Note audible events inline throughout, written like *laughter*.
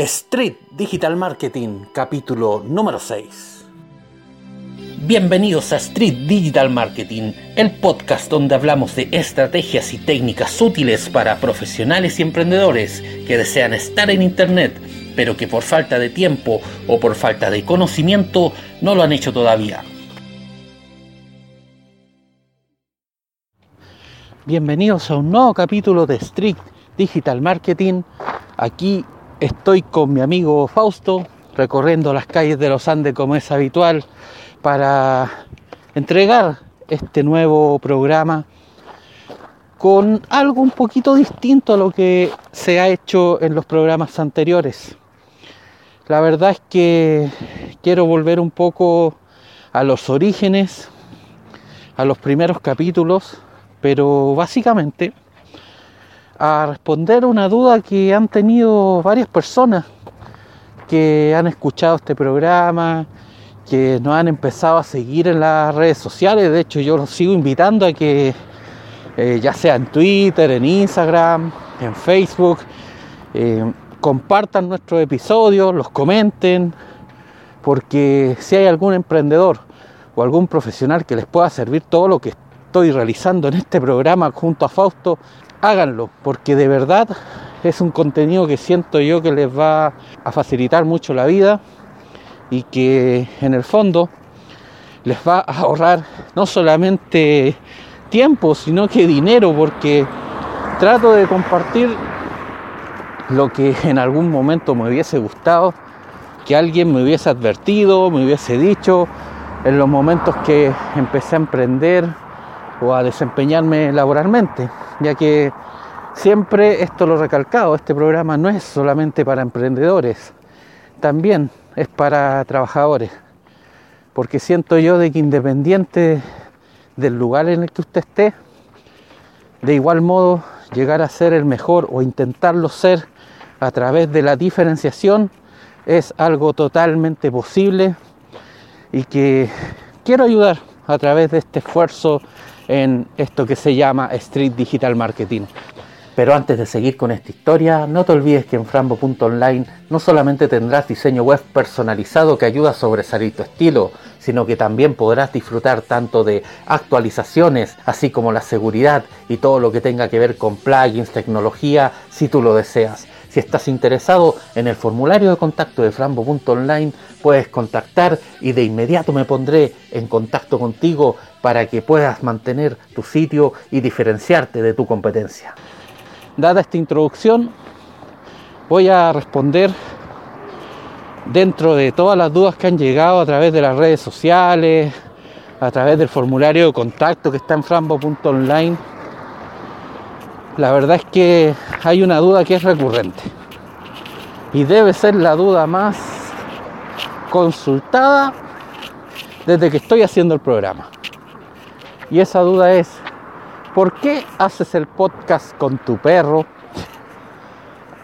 Street Digital Marketing, capítulo número 6. Bienvenidos a Street Digital Marketing, el podcast donde hablamos de estrategias y técnicas útiles para profesionales y emprendedores que desean estar en Internet, pero que por falta de tiempo o por falta de conocimiento no lo han hecho todavía. Bienvenidos a un nuevo capítulo de Street Digital Marketing. Aquí Estoy con mi amigo Fausto recorriendo las calles de los Andes como es habitual para entregar este nuevo programa con algo un poquito distinto a lo que se ha hecho en los programas anteriores. La verdad es que quiero volver un poco a los orígenes, a los primeros capítulos, pero básicamente a responder una duda que han tenido varias personas que han escuchado este programa, que nos han empezado a seguir en las redes sociales. De hecho, yo los sigo invitando a que, eh, ya sea en Twitter, en Instagram, en Facebook, eh, compartan nuestros episodios, los comenten, porque si hay algún emprendedor o algún profesional que les pueda servir todo lo que estoy realizando en este programa junto a Fausto, háganlo, porque de verdad es un contenido que siento yo que les va a facilitar mucho la vida y que en el fondo les va a ahorrar no solamente tiempo, sino que dinero, porque trato de compartir lo que en algún momento me hubiese gustado, que alguien me hubiese advertido, me hubiese dicho en los momentos que empecé a emprender o a desempeñarme laboralmente ya que siempre esto lo he recalcado, este programa no es solamente para emprendedores, también es para trabajadores, porque siento yo de que independiente del lugar en el que usted esté, de igual modo llegar a ser el mejor o intentarlo ser a través de la diferenciación es algo totalmente posible y que quiero ayudar a través de este esfuerzo en esto que se llama Street Digital Marketing. Pero antes de seguir con esta historia, no te olvides que en frambo.online no solamente tendrás diseño web personalizado que ayuda a sobresalir tu estilo, sino que también podrás disfrutar tanto de actualizaciones, así como la seguridad y todo lo que tenga que ver con plugins, tecnología, si tú lo deseas. Si estás interesado en el formulario de contacto de frambo.online, puedes contactar y de inmediato me pondré en contacto contigo para que puedas mantener tu sitio y diferenciarte de tu competencia. Dada esta introducción, voy a responder dentro de todas las dudas que han llegado a través de las redes sociales, a través del formulario de contacto que está en frambo.online la verdad es que hay una duda que es recurrente y debe ser la duda más consultada desde que estoy haciendo el programa. Y esa duda es, ¿por qué haces el podcast con tu perro?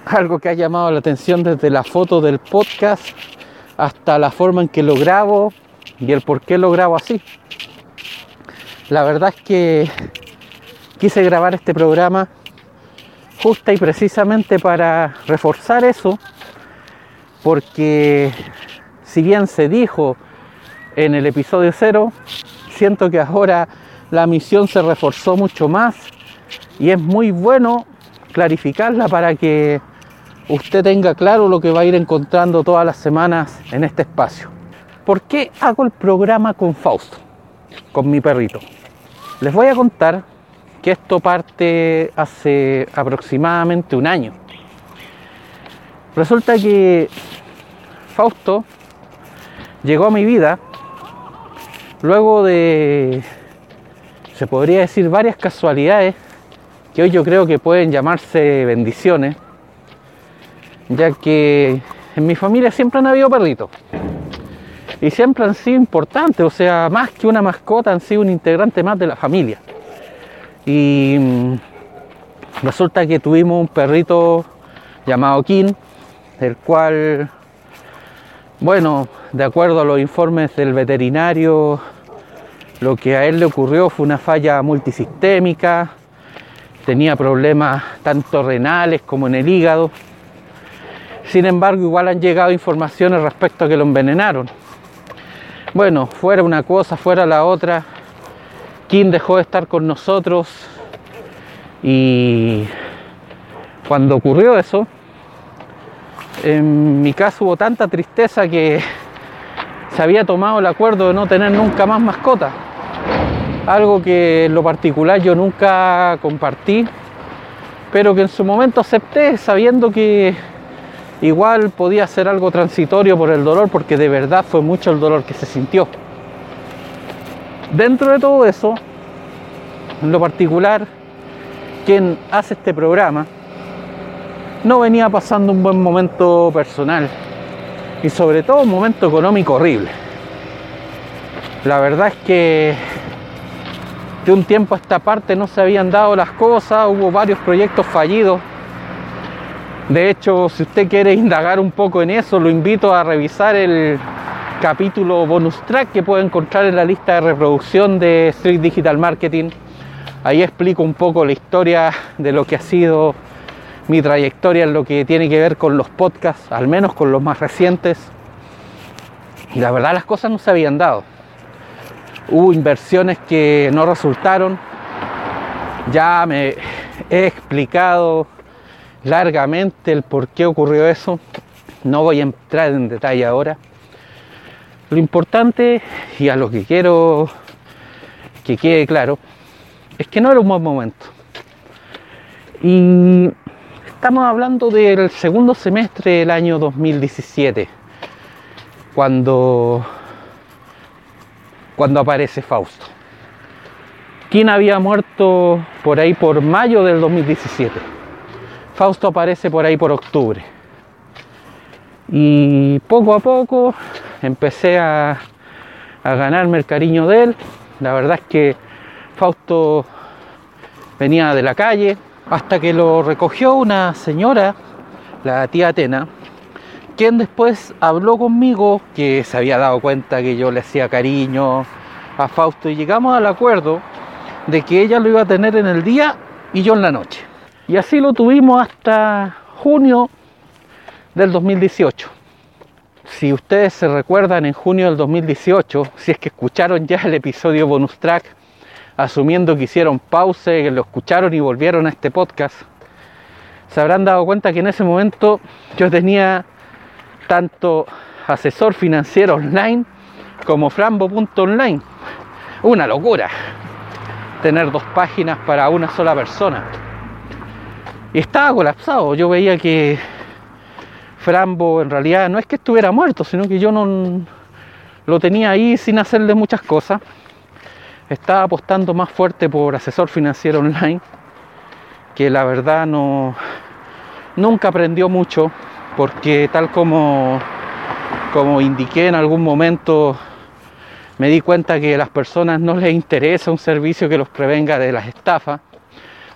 Algo que ha llamado la atención desde la foto del podcast hasta la forma en que lo grabo y el por qué lo grabo así. La verdad es que quise grabar este programa justa y precisamente para reforzar eso, porque si bien se dijo en el episodio cero, siento que ahora la misión se reforzó mucho más y es muy bueno clarificarla para que usted tenga claro lo que va a ir encontrando todas las semanas en este espacio. ¿Por qué hago el programa con Fausto? Con mi perrito. Les voy a contar que esto parte hace aproximadamente un año. Resulta que Fausto llegó a mi vida luego de, se podría decir, varias casualidades que hoy yo creo que pueden llamarse bendiciones, ya que en mi familia siempre han habido perritos y siempre han sido importantes, o sea, más que una mascota, han sido un integrante más de la familia. Y mm, resulta que tuvimos un perrito llamado King, el cual, bueno, de acuerdo a los informes del veterinario, lo que a él le ocurrió fue una falla Sin embargo, igual han llegado informaciones respecto a que lo envenenaron. Bueno, fuera una cosa, fuera la otra. Kim dejó de estar con nosotros y cuando ocurrió eso, en mi caso hubo tanta tristeza que se había tomado el acuerdo de no tener nunca más mascota. Algo que en lo particular yo nunca compartí, pero que en su momento acepté sabiendo que igual podía ser algo transitorio por el dolor, porque de verdad fue mucho el dolor que se sintió. Dentro de todo eso, en lo particular, quien hace este programa no venía pasando un buen momento personal y sobre todo un momento económico horrible. La verdad es que de un tiempo a esta parte no se habían dado las cosas, hubo varios proyectos fallidos. De hecho, si usted quiere indagar un poco en eso, lo invito a revisar el capítulo bonus track que puede encontrar en la lista de reproducción de Street Digital Marketing. Ahí explico un poco la historia de lo que ha sido mi trayectoria en lo que tiene que ver con los podcasts, al menos con los más recientes. Y la verdad las cosas no se habían dado. Hubo inversiones que no resultaron. Ya me he explicado largamente el por qué ocurrió eso. No voy a entrar en detalle ahora. Lo importante y a lo que quiero que quede claro es que no era un buen momento. Y estamos hablando del segundo semestre del año 2017, cuando, cuando aparece Fausto. ¿Quién había muerto por ahí por mayo del 2017? Fausto aparece por ahí por octubre. Y poco a poco empecé a, a ganarme el cariño de él. La verdad es que Fausto venía de la calle, hasta que lo recogió una señora, la tía Atena, quien después habló conmigo, que se había dado cuenta que yo le hacía cariño a Fausto y llegamos al acuerdo de que ella lo iba a tener en el día y yo en la noche. Y así lo tuvimos hasta junio del 2018. Si ustedes se recuerdan en junio del 2018, si es que escucharon ya el episodio bonus track asumiendo que hicieron pausa, que lo escucharon y volvieron a este podcast, se habrán dado cuenta que en ese momento yo tenía tanto asesor financiero online como frambo.online. Una locura tener dos páginas para una sola persona. Y estaba colapsado. Yo veía que Frambo en realidad no es que estuviera muerto, sino que yo no lo tenía ahí sin hacerle muchas cosas estaba apostando más fuerte por asesor financiero online, que la verdad no nunca aprendió mucho, porque tal como, como indiqué en algún momento, me di cuenta que a las personas no les interesa un servicio que los prevenga de las estafas,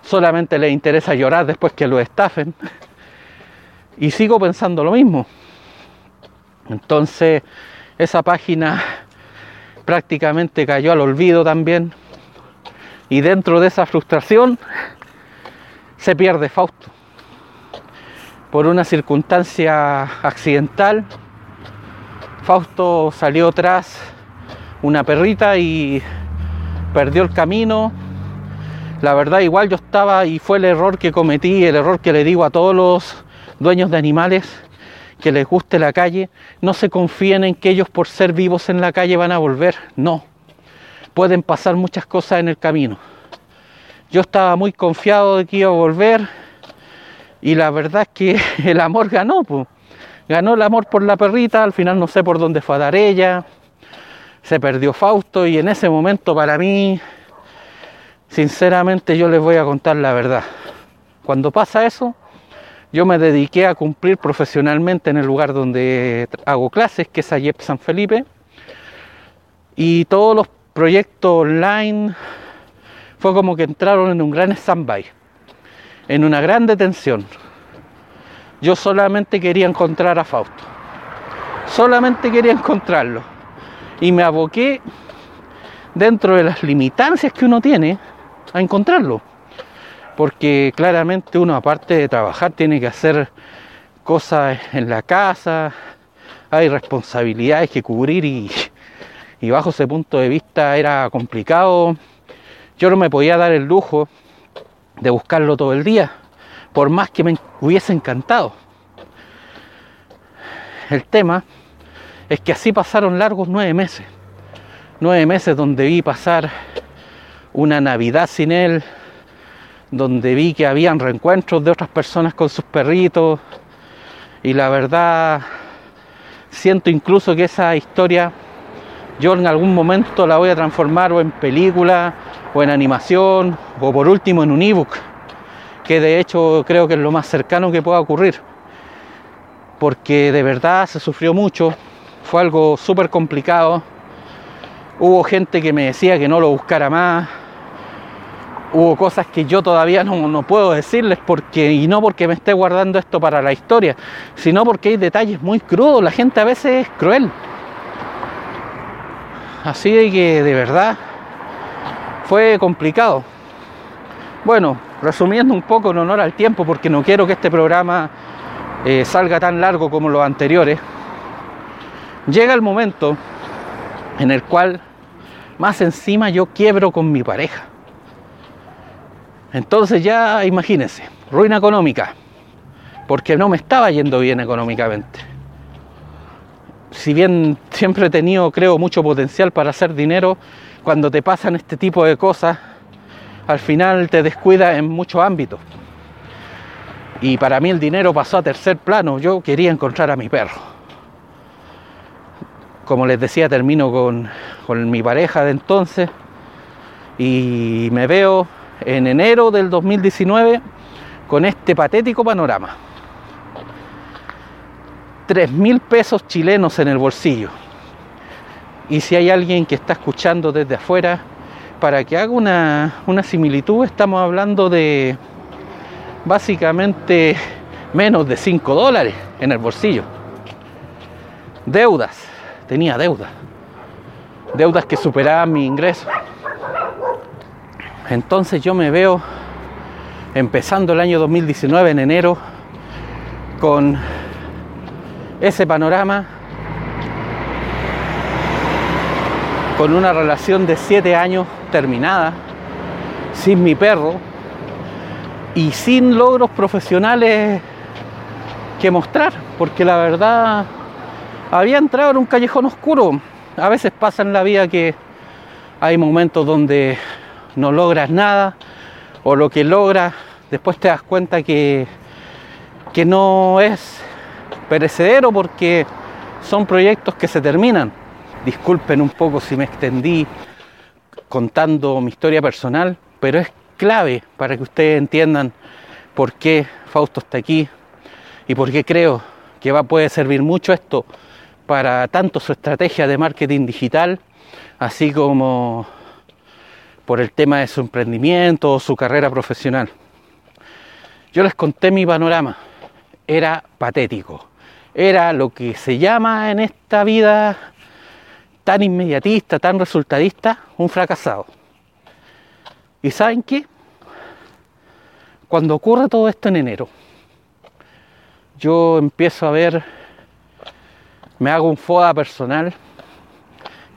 solamente les interesa llorar después que lo estafen. Y sigo pensando lo mismo. Entonces, esa página prácticamente cayó al olvido también. Y dentro de esa frustración se pierde Fausto. Por una circunstancia accidental, Fausto salió tras una perrita y perdió el camino. La verdad igual yo estaba y fue el error que cometí, el error que le digo a todos los dueños de animales, que les guste la calle, no se confíen en que ellos por ser vivos en la calle van a volver. No, pueden pasar muchas cosas en el camino. Yo estaba muy confiado de que iba a volver y la verdad es que *laughs* el amor ganó. Ganó el amor por la perrita, al final no sé por dónde fue a dar ella. Se perdió Fausto y en ese momento para mí, sinceramente yo les voy a contar la verdad. Cuando pasa eso, yo me dediqué a cumplir profesionalmente en el lugar donde hago clases, que es Ayep San Felipe. Y todos los proyectos online fue como que entraron en un gran stand-by, en una gran detención. Yo solamente quería encontrar a Fausto. Solamente quería encontrarlo. Y me aboqué dentro de las limitancias que uno tiene a encontrarlo porque claramente uno aparte de trabajar tiene que hacer cosas en la casa, hay responsabilidades que cubrir y, y bajo ese punto de vista era complicado. Yo no me podía dar el lujo de buscarlo todo el día, por más que me hubiese encantado. El tema es que así pasaron largos nueve meses. Nueve meses donde vi pasar una Navidad sin él, donde vi que habían reencuentros de otras personas con sus perritos. Y la verdad, siento incluso que esa historia yo en algún momento la voy a transformar o en película o en animación o por último en un ebook, que de hecho creo que es lo más cercano que pueda ocurrir, porque de verdad se sufrió mucho, fue algo súper complicado, hubo gente que me decía que no lo buscara más, hubo cosas que yo todavía no, no, puedo decirles porque y no porque me esté guardando esto para la historia, sino porque hay detalles muy crudos, la gente a veces es cruel. Así de que de verdad fue complicado. Bueno, resumiendo un poco en honor al tiempo, porque no quiero que este programa eh, salga tan largo como los anteriores, llega el momento en el cual más encima yo quiebro con mi pareja. Entonces ya imagínense, ruina económica, porque no me estaba yendo bien económicamente si bien siempre he tenido, creo, mucho potencial para hacer dinero, cuando te pasan este tipo de cosas, al final te descuidas en muchos ámbitos. Y para mí el dinero pasó a tercer plano. Yo quería encontrar a mi perro. Como les decía, termino con, con mi pareja de entonces y me veo en enero del 2019 con este patético panorama. 3 mil pesos chilenos en el bolsillo. Y si hay alguien que está escuchando desde afuera, para que haga una, una similitud, estamos hablando de básicamente menos de 5 dólares en el bolsillo. Deudas, tenía deudas. Deudas que superaban mi ingreso. Entonces yo me veo empezando el año 2019 en enero con ese panorama con una relación de siete años terminada, sin mi perro y sin logros profesionales que mostrar, porque la verdad había entrado en un callejón oscuro. A veces pasa en la vida que hay momentos donde no logras nada o lo que logras después te das cuenta que, que no es perecedero porque son proyectos que se terminan. Disculpen un poco si me extendí contando mi historia personal, pero es clave para que ustedes entiendan por qué Fausto está aquí y por qué creo que va, puede servir mucho esto para tanto su estrategia de marketing digital, así como por el tema de su emprendimiento o su carrera profesional. Yo les conté mi panorama, era patético era lo que se llama en esta vida tan inmediatista, tan resultadista, un fracasado. ¿Y saben qué? Cuando ocurre todo esto en enero, yo empiezo a ver, me hago un FODA personal,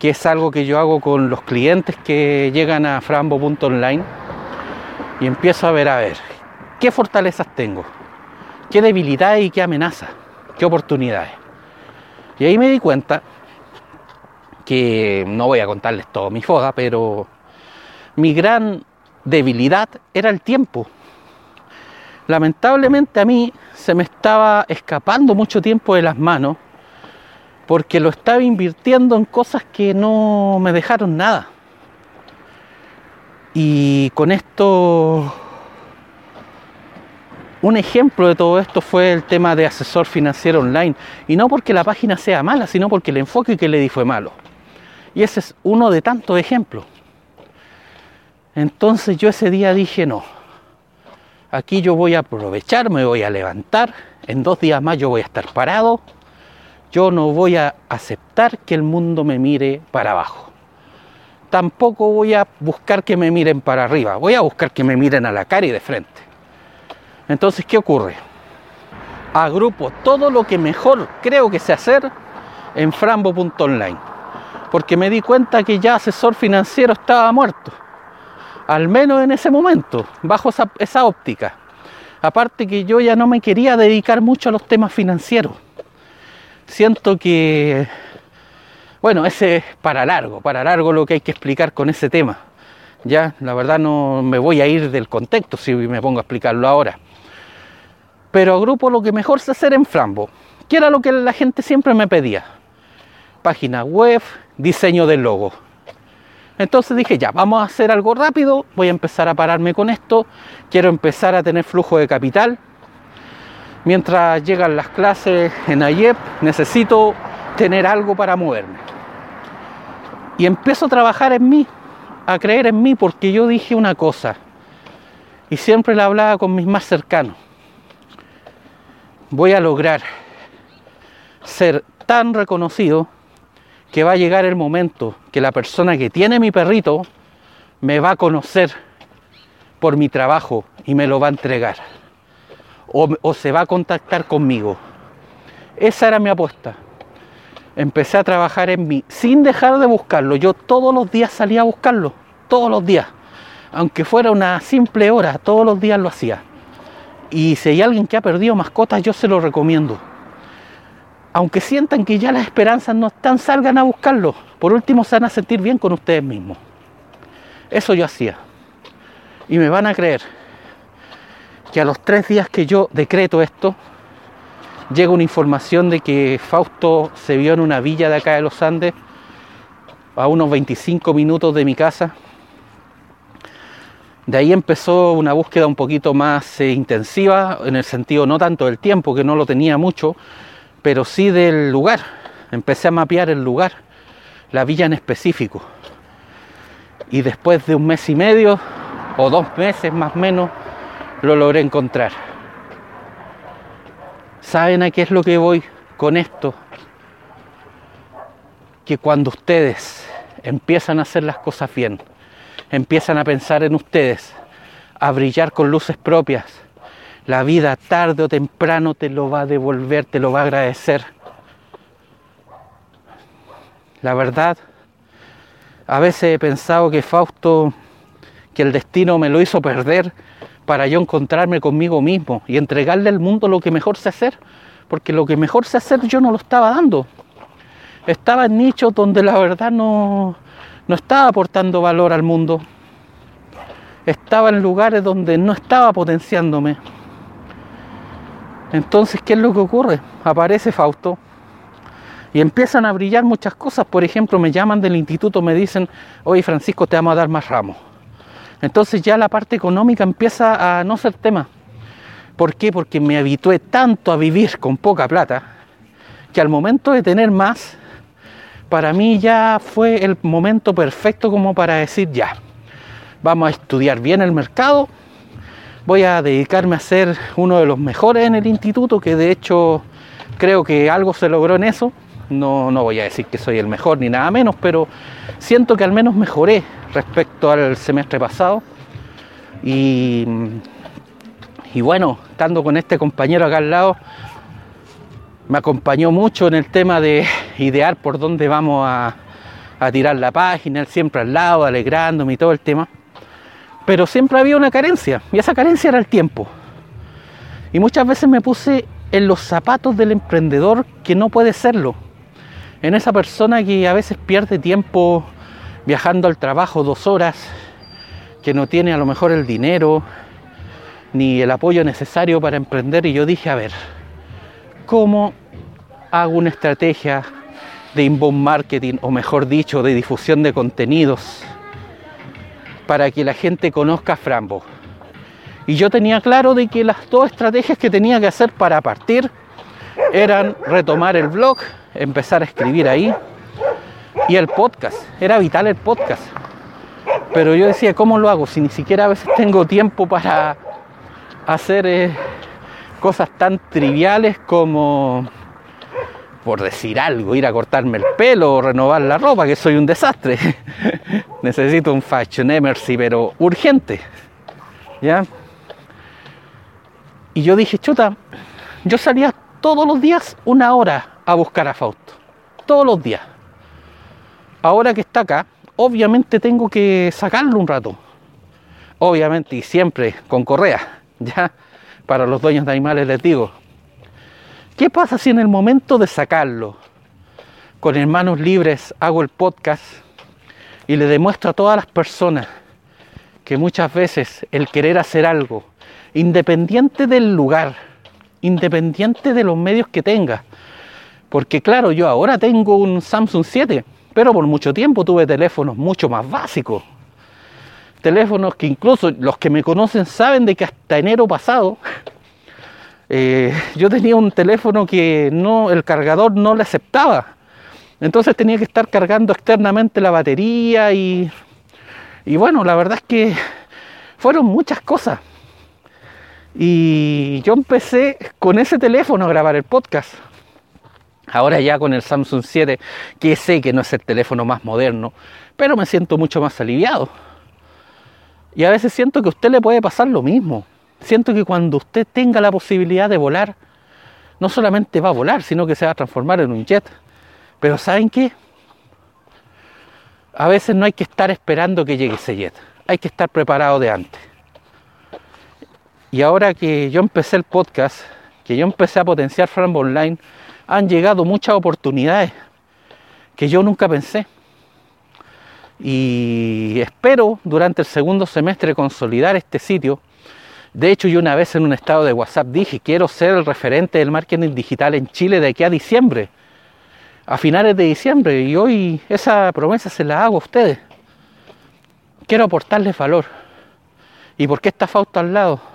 que es algo que yo hago con los clientes que llegan a frambo.online, y empiezo a ver, a ver, qué fortalezas tengo, qué debilidades y qué amenazas qué oportunidades. Y ahí me di cuenta que no voy a contarles todo mi foda, pero mi gran debilidad era el tiempo. Lamentablemente a mí se me estaba escapando mucho tiempo de las manos porque lo estaba invirtiendo en cosas que no me dejaron nada. Y con esto un ejemplo de todo esto fue el tema de asesor financiero online. Y no porque la página sea mala, sino porque el enfoque que le di fue malo. Y ese es uno de tantos ejemplos. Entonces yo ese día dije, no, aquí yo voy a aprovechar, me voy a levantar, en dos días más yo voy a estar parado, yo no voy a aceptar que el mundo me mire para abajo. Tampoco voy a buscar que me miren para arriba, voy a buscar que me miren a la cara y de frente. Entonces, ¿qué ocurre? agrupo todo lo que mejor creo que sé hacer en frambo.online. Porque me di cuenta que ya asesor financiero estaba muerto. Al menos en ese momento, bajo esa, esa óptica. Aparte que yo ya no me quería dedicar mucho a los temas financieros. Siento que, bueno, ese es para largo, para largo lo que hay que explicar con ese tema. Ya, la verdad no me voy a ir del contexto si me pongo a explicarlo ahora pero agrupo lo que mejor sé hacer en Flambo, que era lo que la gente siempre me pedía. Página web, diseño del logo. Entonces dije, ya, vamos a hacer algo rápido, voy a empezar a pararme con esto, quiero empezar a tener flujo de capital. Mientras llegan las clases en AYEP, necesito tener algo para moverme. Y empiezo a trabajar en mí, a creer en mí, porque yo dije una cosa, y siempre la hablaba con mis más cercanos voy a lograr ser tan reconocido que va a llegar el momento que la persona que tiene mi perrito me va a conocer por mi trabajo y me lo va a entregar. O, se va a contactar conmigo. Esa era mi apuesta. Empecé a trabajar en mí sin dejar de buscarlo. Yo todos los días salía a buscarlo. Todos los días. Aunque fuera una simple hora, todos los días lo hacía. Y si hay alguien que ha perdido mascotas, yo se lo recomiendo. Aunque sientan que ya las esperanzas no están, salgan a buscarlo. Por último, se van a sentir bien con ustedes mismos. Eso yo hacía. Y me van a creer que a los tres días que yo decreto esto, llega una información de que Fausto se vio en una villa de acá de los Andes, a unos 25 minutos de mi casa, de ahí empezó una búsqueda un poquito más eh, intensiva, en el sentido no tanto del tiempo, que no lo tenía mucho, pero sí del lugar. Empecé a mapear el lugar, la villa en específico. Y después de un mes y medio, o dos meses más o menos, lo logré encontrar. ¿Saben a qué es lo que voy con esto? Que cuando ustedes empiezan a hacer las cosas bien, empiezan a pensar en ustedes, a brillar con luces propias. La vida tarde o temprano te lo va a devolver, te lo va a agradecer. La verdad, a veces he pensado que Fausto, que el destino me lo hizo perder para yo encontrarme conmigo mismo y entregarle al mundo lo que mejor sé hacer, porque lo que mejor sé hacer yo no lo estaba dando. Estaba en nichos donde la verdad no, no estaba aportando valor al mundo. Estaba en lugares donde no estaba potenciándome. Entonces, ¿qué es lo que ocurre? Aparece Fausto y empiezan a brillar muchas cosas. Por ejemplo, me llaman del instituto, me dicen, oye Francisco, te vamos a dar más ramos. Entonces ya la parte económica empieza a no ser tema. ¿Por qué? Porque me habitué tanto a vivir con poca plata que al momento de tener más, para mí ya fue el momento perfecto como para decir ya, vamos a estudiar bien el mercado, voy a dedicarme a ser uno de los mejores en el instituto, que de hecho creo que algo se logró en eso, no, no voy a decir que soy el mejor ni nada menos, pero siento que al menos mejoré respecto al semestre pasado. Y, y bueno, estando con este compañero acá al lado, me acompañó mucho en el tema de idear por dónde vamos a, tirar la página, siempre al lado, alegrándome y todo el tema. Pero siempre había una carencia, y esa carencia era el tiempo. Y muchas veces me puse en los zapatos del emprendedor que no puede serlo. En esa persona que a veces pierde tiempo viajando al trabajo dos horas, que no tiene a lo mejor el dinero ni el apoyo necesario para emprender. Y yo dije, a ver, ¿cómo hago una estrategia de inbound marketing, o mejor dicho, de difusión de contenidos, para que la gente conozca Frambo. Y yo tenía claro de que las dos estrategias que tenía que hacer para partir eran retomar el blog, empezar a escribir ahí, y el podcast. Era vital el podcast. Pero yo decía, ¿cómo lo hago? Si ni siquiera a veces tengo tiempo para hacer eh, cosas tan triviales como por decir algo, ir a cortarme el pelo o renovar la ropa, que soy un desastre. *laughs* Necesito un fashion emergency, pero urgente. ¿Ya? Y yo dije, chuta, yo salía todos los días una hora a buscar a Fausto. Todos los días. Ahora que está acá, obviamente tengo que sacarlo un rato. Obviamente y siempre con correa, *laughs* ¿ya? Para los dueños de animales les digo. ¿Qué pasa si en el momento de sacarlo, con hermanos libres, hago el podcast y le demuestro a todas las personas que muchas veces el querer hacer algo, independiente del lugar, independiente de los medios que tenga, porque claro, yo ahora tengo un Samsung 7, pero por mucho tiempo tuve teléfonos mucho más básicos. Teléfonos que incluso los que me conocen saben de que hasta enero pasado eh, yo tenía un teléfono que no, el cargador no le aceptaba. Entonces tenía que estar cargando externamente la batería y, y bueno, la verdad es que fueron muchas cosas. Y yo empecé con ese teléfono a grabar el podcast. Ahora ya con el Samsung 7, que sé que no es el teléfono más moderno, pero me siento mucho más aliviado. Y a veces siento que a usted le puede pasar lo mismo. Siento que cuando usted tenga la posibilidad de volar, no solamente va a volar, sino que se va a transformar en un jet. Pero ¿saben qué? A veces no hay que estar esperando que llegue ese jet. Hay que estar preparado de antes. Y ahora que yo empecé el podcast, que yo empecé a potenciar Frambo Online, han llegado muchas oportunidades que yo nunca pensé. Y espero durante el segundo semestre consolidar este sitio. De hecho, yo una vez en un estado de WhatsApp dije, quiero ser el referente del marketing digital en Chile de aquí a diciembre, a finales de diciembre. Y hoy esa promesa se la hago a ustedes. Quiero aportarles valor. ¿Y por qué está Fausto al lado?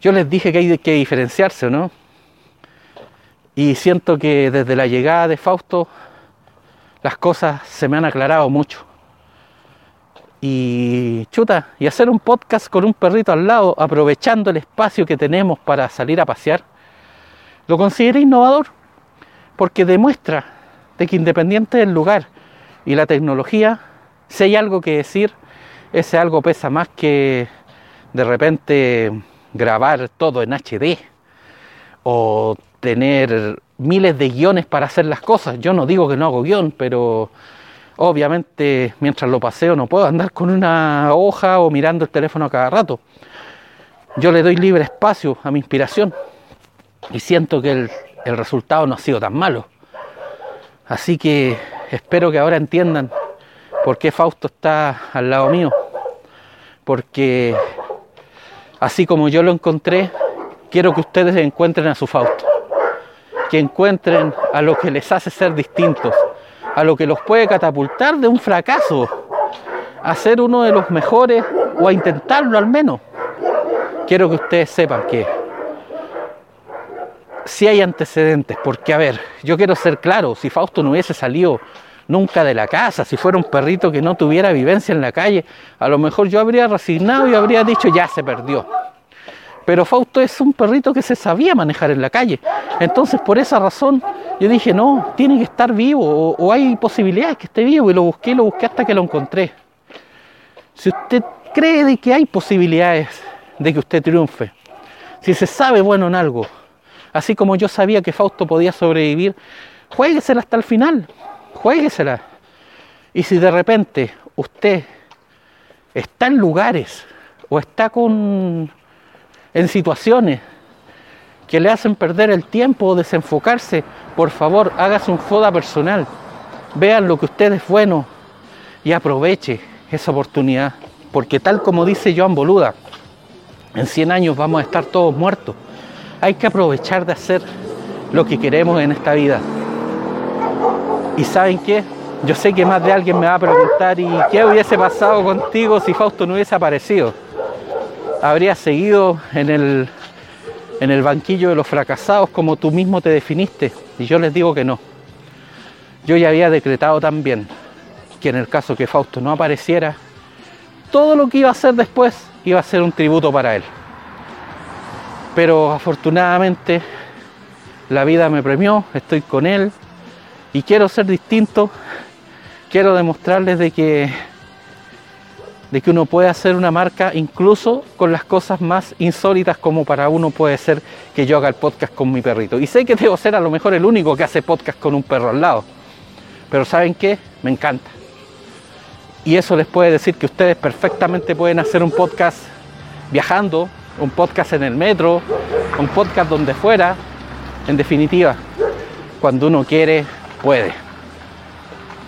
Yo les dije que hay que diferenciarse, ¿no? Y siento que desde la llegada de Fausto las cosas se me han aclarado mucho. Y chuta, y hacer un podcast con un perrito al lado, aprovechando el espacio que tenemos para salir a pasear, lo consideré innovador, porque demuestra de que independiente del lugar y la tecnología, si hay algo que decir, ese algo pesa más que de repente grabar todo en HD o tener miles de guiones para hacer las cosas. Yo no digo que no hago guion, pero obviamente mientras lo paseo no puedo andar con una hoja o mirando el teléfono a cada rato. Yo le doy libre espacio a mi inspiración y siento que el, el resultado no ha sido tan malo. Así que espero que ahora entiendan por qué Fausto está al lado mío. Porque así como yo lo encontré, quiero que ustedes encuentren a su Fausto que encuentren a lo que les hace ser distintos, a lo que los puede catapultar de un fracaso a ser uno de los mejores o a intentarlo al menos. Quiero que ustedes sepan que si hay antecedentes, porque a ver, yo quiero ser claro, si Fausto no hubiese salido nunca de la casa, si fuera un perrito que no tuviera vivencia en la calle, a lo mejor yo habría resignado y habría dicho ya se perdió. Pero Fausto es un perrito que se sabía manejar en la calle. Entonces, por esa razón, yo dije, no, tiene que estar vivo o, hay posibilidades que esté vivo. Y lo busqué, lo busqué hasta que lo encontré. Si usted cree que hay posibilidades de que usted triunfe, si se sabe bueno en algo, así como yo sabía que Fausto podía sobrevivir, jueguesela hasta el final, jueguesela. Y si de repente usted está en lugares o está con en situaciones que le hacen perder el tiempo o desenfocarse, por favor, hágase un foda personal. Vean lo que usted es bueno y aproveche esa oportunidad. Porque tal como dice Joan Boluda, en 100 años vamos a estar todos muertos. Hay que aprovechar de hacer lo que queremos en esta vida. ¿Y saben qué? Yo sé que más de alguien me va a preguntar, ¿y qué hubiese pasado contigo si Fausto no hubiese aparecido? habría seguido en el, en el banquillo de los fracasados como tú mismo te definiste. Y yo les digo que no. Yo ya había decretado también que en el caso que Fausto no apareciera, todo lo que iba a hacer después iba a ser un tributo para él. Pero afortunadamente la vida me premió, estoy con él y quiero ser distinto, quiero demostrarles de que de que uno puede hacer una marca incluso con las cosas más insólitas como para uno puede ser que yo haga el podcast con mi perrito. Y sé que debo ser a lo mejor el único que hace podcast con un perro al lado. Pero ¿saben qué? Me encanta. Y eso les puede decir que ustedes perfectamente pueden hacer un podcast viajando, un podcast en el metro, un podcast donde fuera. En definitiva, cuando uno quiere, puede.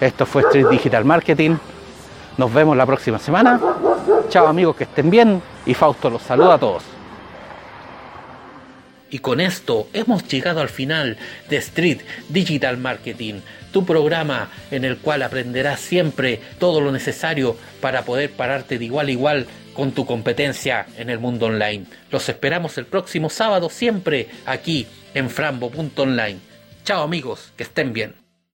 Esto fue Street Digital Marketing. Nos vemos la próxima semana. Chao amigos, que estén bien. Y Fausto los saluda a todos. Y con esto hemos llegado al final de Street Digital Marketing, tu programa en el cual aprenderás siempre todo lo necesario para poder pararte de igual a igual con tu competencia en el mundo online. Los esperamos el próximo sábado siempre aquí en frambo.online. Chao amigos, que estén bien.